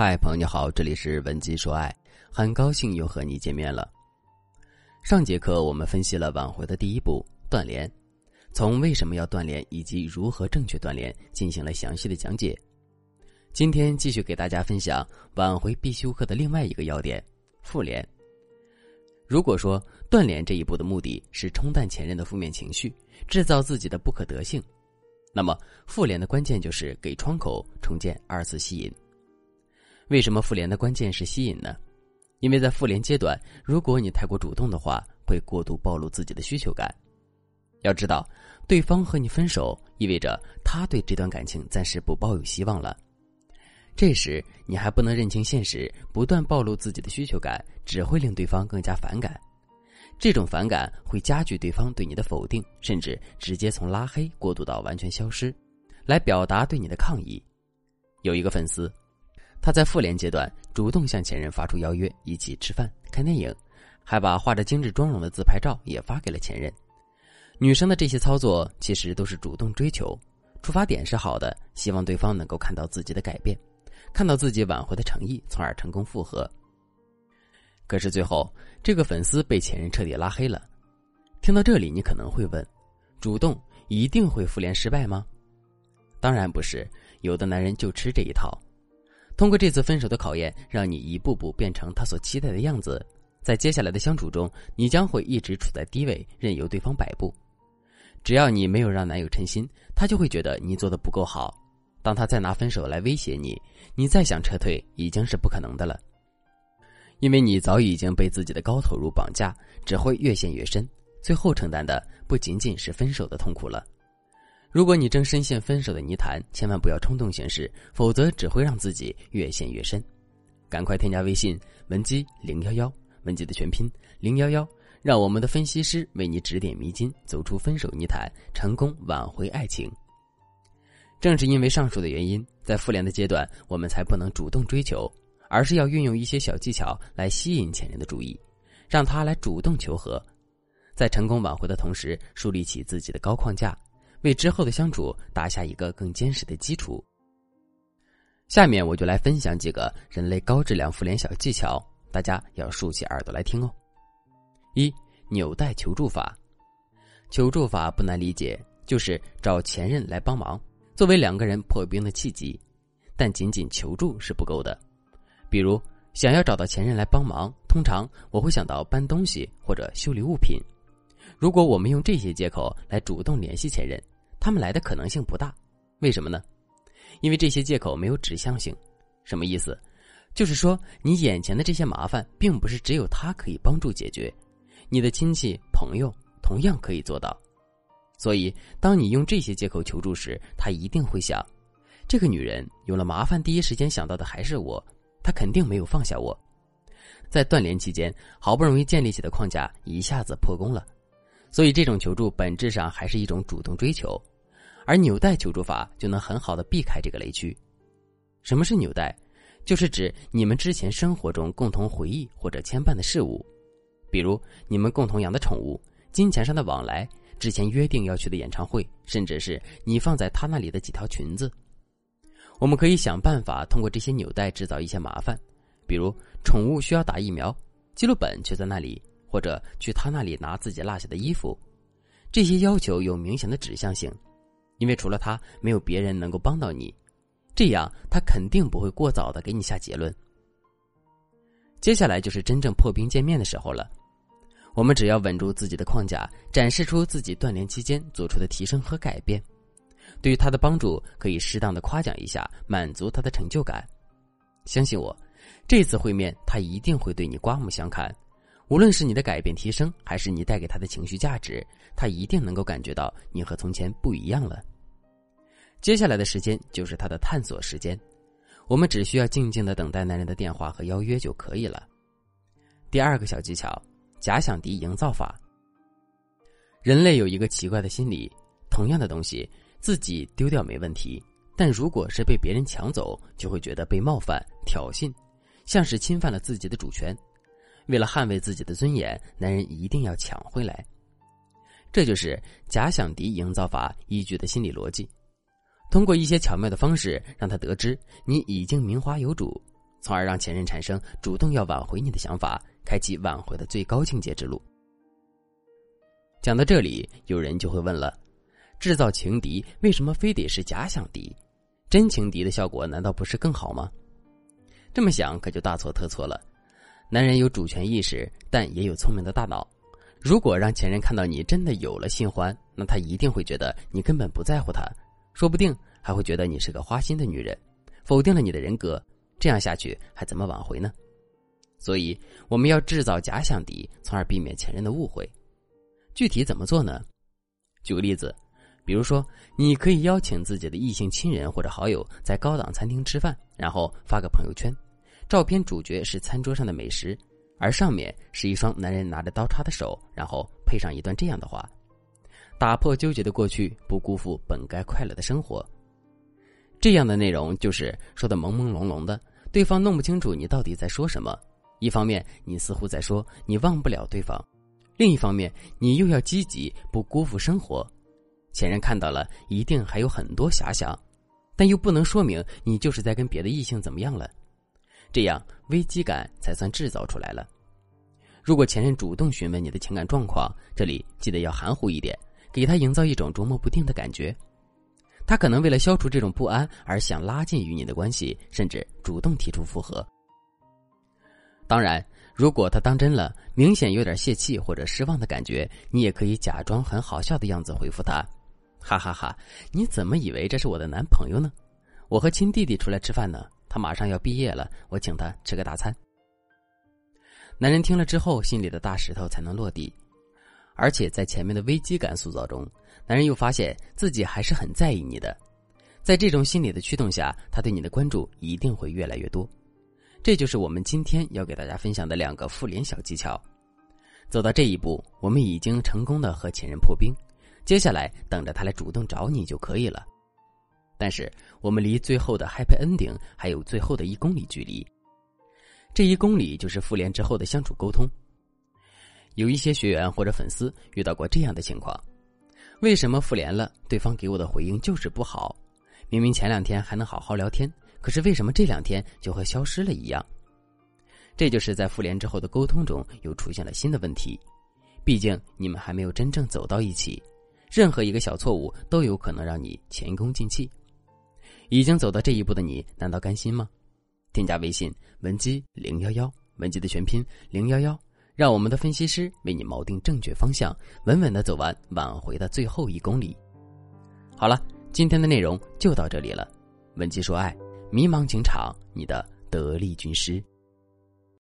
嗨，朋友你好，这里是文姬说爱，很高兴又和你见面了。上节课我们分析了挽回的第一步断联，从为什么要断联以及如何正确断联进行了详细的讲解。今天继续给大家分享挽回必修课的另外一个要点复联。如果说断联这一步的目的是冲淡前任的负面情绪，制造自己的不可得性，那么复联的关键就是给窗口重建二次吸引。为什么复联的关键是吸引呢？因为在复联阶段，如果你太过主动的话，会过度暴露自己的需求感。要知道，对方和你分手，意味着他对这段感情暂时不抱有希望了。这时你还不能认清现实，不断暴露自己的需求感，只会令对方更加反感。这种反感会加剧对方对你的否定，甚至直接从拉黑过渡到完全消失，来表达对你的抗议。有一个粉丝。他在复联阶段主动向前任发出邀约，一起吃饭、看电影，还把画着精致妆容的自拍照也发给了前任。女生的这些操作其实都是主动追求，出发点是好的，希望对方能够看到自己的改变，看到自己挽回的诚意，从而成功复合。可是最后，这个粉丝被前任彻底拉黑了。听到这里，你可能会问：主动一定会复联失败吗？当然不是，有的男人就吃这一套。通过这次分手的考验，让你一步步变成他所期待的样子，在接下来的相处中，你将会一直处在低位，任由对方摆布。只要你没有让男友称心，他就会觉得你做的不够好。当他再拿分手来威胁你，你再想撤退已经是不可能的了，因为你早已经被自己的高投入绑架，只会越陷越深，最后承担的不仅仅是分手的痛苦了。如果你正深陷分手的泥潭，千万不要冲动行事，否则只会让自己越陷越深。赶快添加微信文姬零幺幺，文姬的全拼零幺幺，让我们的分析师为你指点迷津，走出分手泥潭，成功挽回爱情。正是因为上述的原因，在复联的阶段，我们才不能主动追求，而是要运用一些小技巧来吸引前任的注意，让他来主动求和，在成功挽回的同时，树立起自己的高框架。为之后的相处打下一个更坚实的基础。下面我就来分享几个人类高质量复联小技巧，大家要竖起耳朵来听哦。一纽带求助法，求助法不难理解，就是找前任来帮忙，作为两个人破冰的契机。但仅仅求助是不够的，比如想要找到前任来帮忙，通常我会想到搬东西或者修理物品。如果我们用这些借口来主动联系前任，他们来的可能性不大。为什么呢？因为这些借口没有指向性。什么意思？就是说你眼前的这些麻烦，并不是只有他可以帮助解决，你的亲戚朋友同样可以做到。所以，当你用这些借口求助时，他一定会想：这个女人有了麻烦，第一时间想到的还是我，她肯定没有放下我。在断联期间，好不容易建立起的框架一下子破功了。所以，这种求助本质上还是一种主动追求，而纽带求助法就能很好的避开这个雷区。什么是纽带？就是指你们之前生活中共同回忆或者牵绊的事物，比如你们共同养的宠物、金钱上的往来、之前约定要去的演唱会，甚至是你放在他那里的几条裙子。我们可以想办法通过这些纽带制造一些麻烦，比如宠物需要打疫苗，记录本却在那里。或者去他那里拿自己落下的衣服，这些要求有明显的指向性，因为除了他，没有别人能够帮到你，这样他肯定不会过早的给你下结论。接下来就是真正破冰见面的时候了，我们只要稳住自己的框架，展示出自己断联期间做出的提升和改变，对于他的帮助可以适当的夸奖一下，满足他的成就感。相信我，这次会面他一定会对你刮目相看。无论是你的改变提升，还是你带给他的情绪价值，他一定能够感觉到你和从前不一样了。接下来的时间就是他的探索时间，我们只需要静静的等待男人的电话和邀约就可以了。第二个小技巧：假想敌营造法。人类有一个奇怪的心理，同样的东西自己丢掉没问题，但如果是被别人抢走，就会觉得被冒犯、挑衅，像是侵犯了自己的主权。为了捍卫自己的尊严，男人一定要抢回来。这就是假想敌营造法依据的心理逻辑。通过一些巧妙的方式，让他得知你已经名花有主，从而让前任产生主动要挽回你的想法，开启挽回的最高境界之路。讲到这里，有人就会问了：制造情敌为什么非得是假想敌？真情敌的效果难道不是更好吗？这么想可就大错特错了。男人有主权意识，但也有聪明的大脑。如果让前任看到你真的有了新欢，那他一定会觉得你根本不在乎他，说不定还会觉得你是个花心的女人，否定了你的人格。这样下去还怎么挽回呢？所以我们要制造假想敌，从而避免前任的误会。具体怎么做呢？举个例子，比如说，你可以邀请自己的异性亲人或者好友在高档餐厅吃饭，然后发个朋友圈，照片主角是餐桌上的美食，而上面是一双男人拿着刀叉的手，然后配上一段这样的话：“打破纠结的过去，不辜负本该快乐的生活。”这样的内容就是说的朦朦胧胧的，对方弄不清楚你到底在说什么。一方面，你似乎在说你忘不了对方；另一方面，你又要积极，不辜负生活。前任看到了，一定还有很多遐想，但又不能说明你就是在跟别的异性怎么样了。这样危机感才算制造出来了。如果前任主动询问你的情感状况，这里记得要含糊一点，给他营造一种捉摸不定的感觉。他可能为了消除这种不安而想拉近与你的关系，甚至主动提出复合。当然，如果他当真了，明显有点泄气或者失望的感觉，你也可以假装很好笑的样子回复他：“哈哈哈，你怎么以为这是我的男朋友呢？我和亲弟弟出来吃饭呢，马上要毕业了，我请他吃个大餐。”男人听了之后，心里的大石头才能落地。而且在前面的危机感塑造中，男人又发现自己还是很在意你的，在这种心理的驱动下，他对你的关注一定会越来越多。这就是我们今天要给大家分享的两个复联小技巧。走到这一步，我们已经成功的和前任破冰，接下来等着他来主动找你就可以了。但是我们离最后的 happy ending 还有最后的一公里距离，这一公里就是复联之后的相处沟通。有一些学员或者粉丝遇到过这样的情况：为什么复联了，对方给我的回应就是不好？明明前两天还能好好聊天，可是为什么这两天就和消失了一样？这就是在复联之后的沟通中又出现了新的问题。毕竟你们还没有真正走到一起，任何一个小错误都有可能让你前功尽弃。已经走到这一步的你，难道甘心吗？添加微信文姬零幺幺，文姬的全拼零幺幺。让我们的分析师为你锚定正确方向，稳稳的走完挽回的最后一公里。好了，今天的内容就到这里了。文姬说爱，迷茫情场，你的得力军师。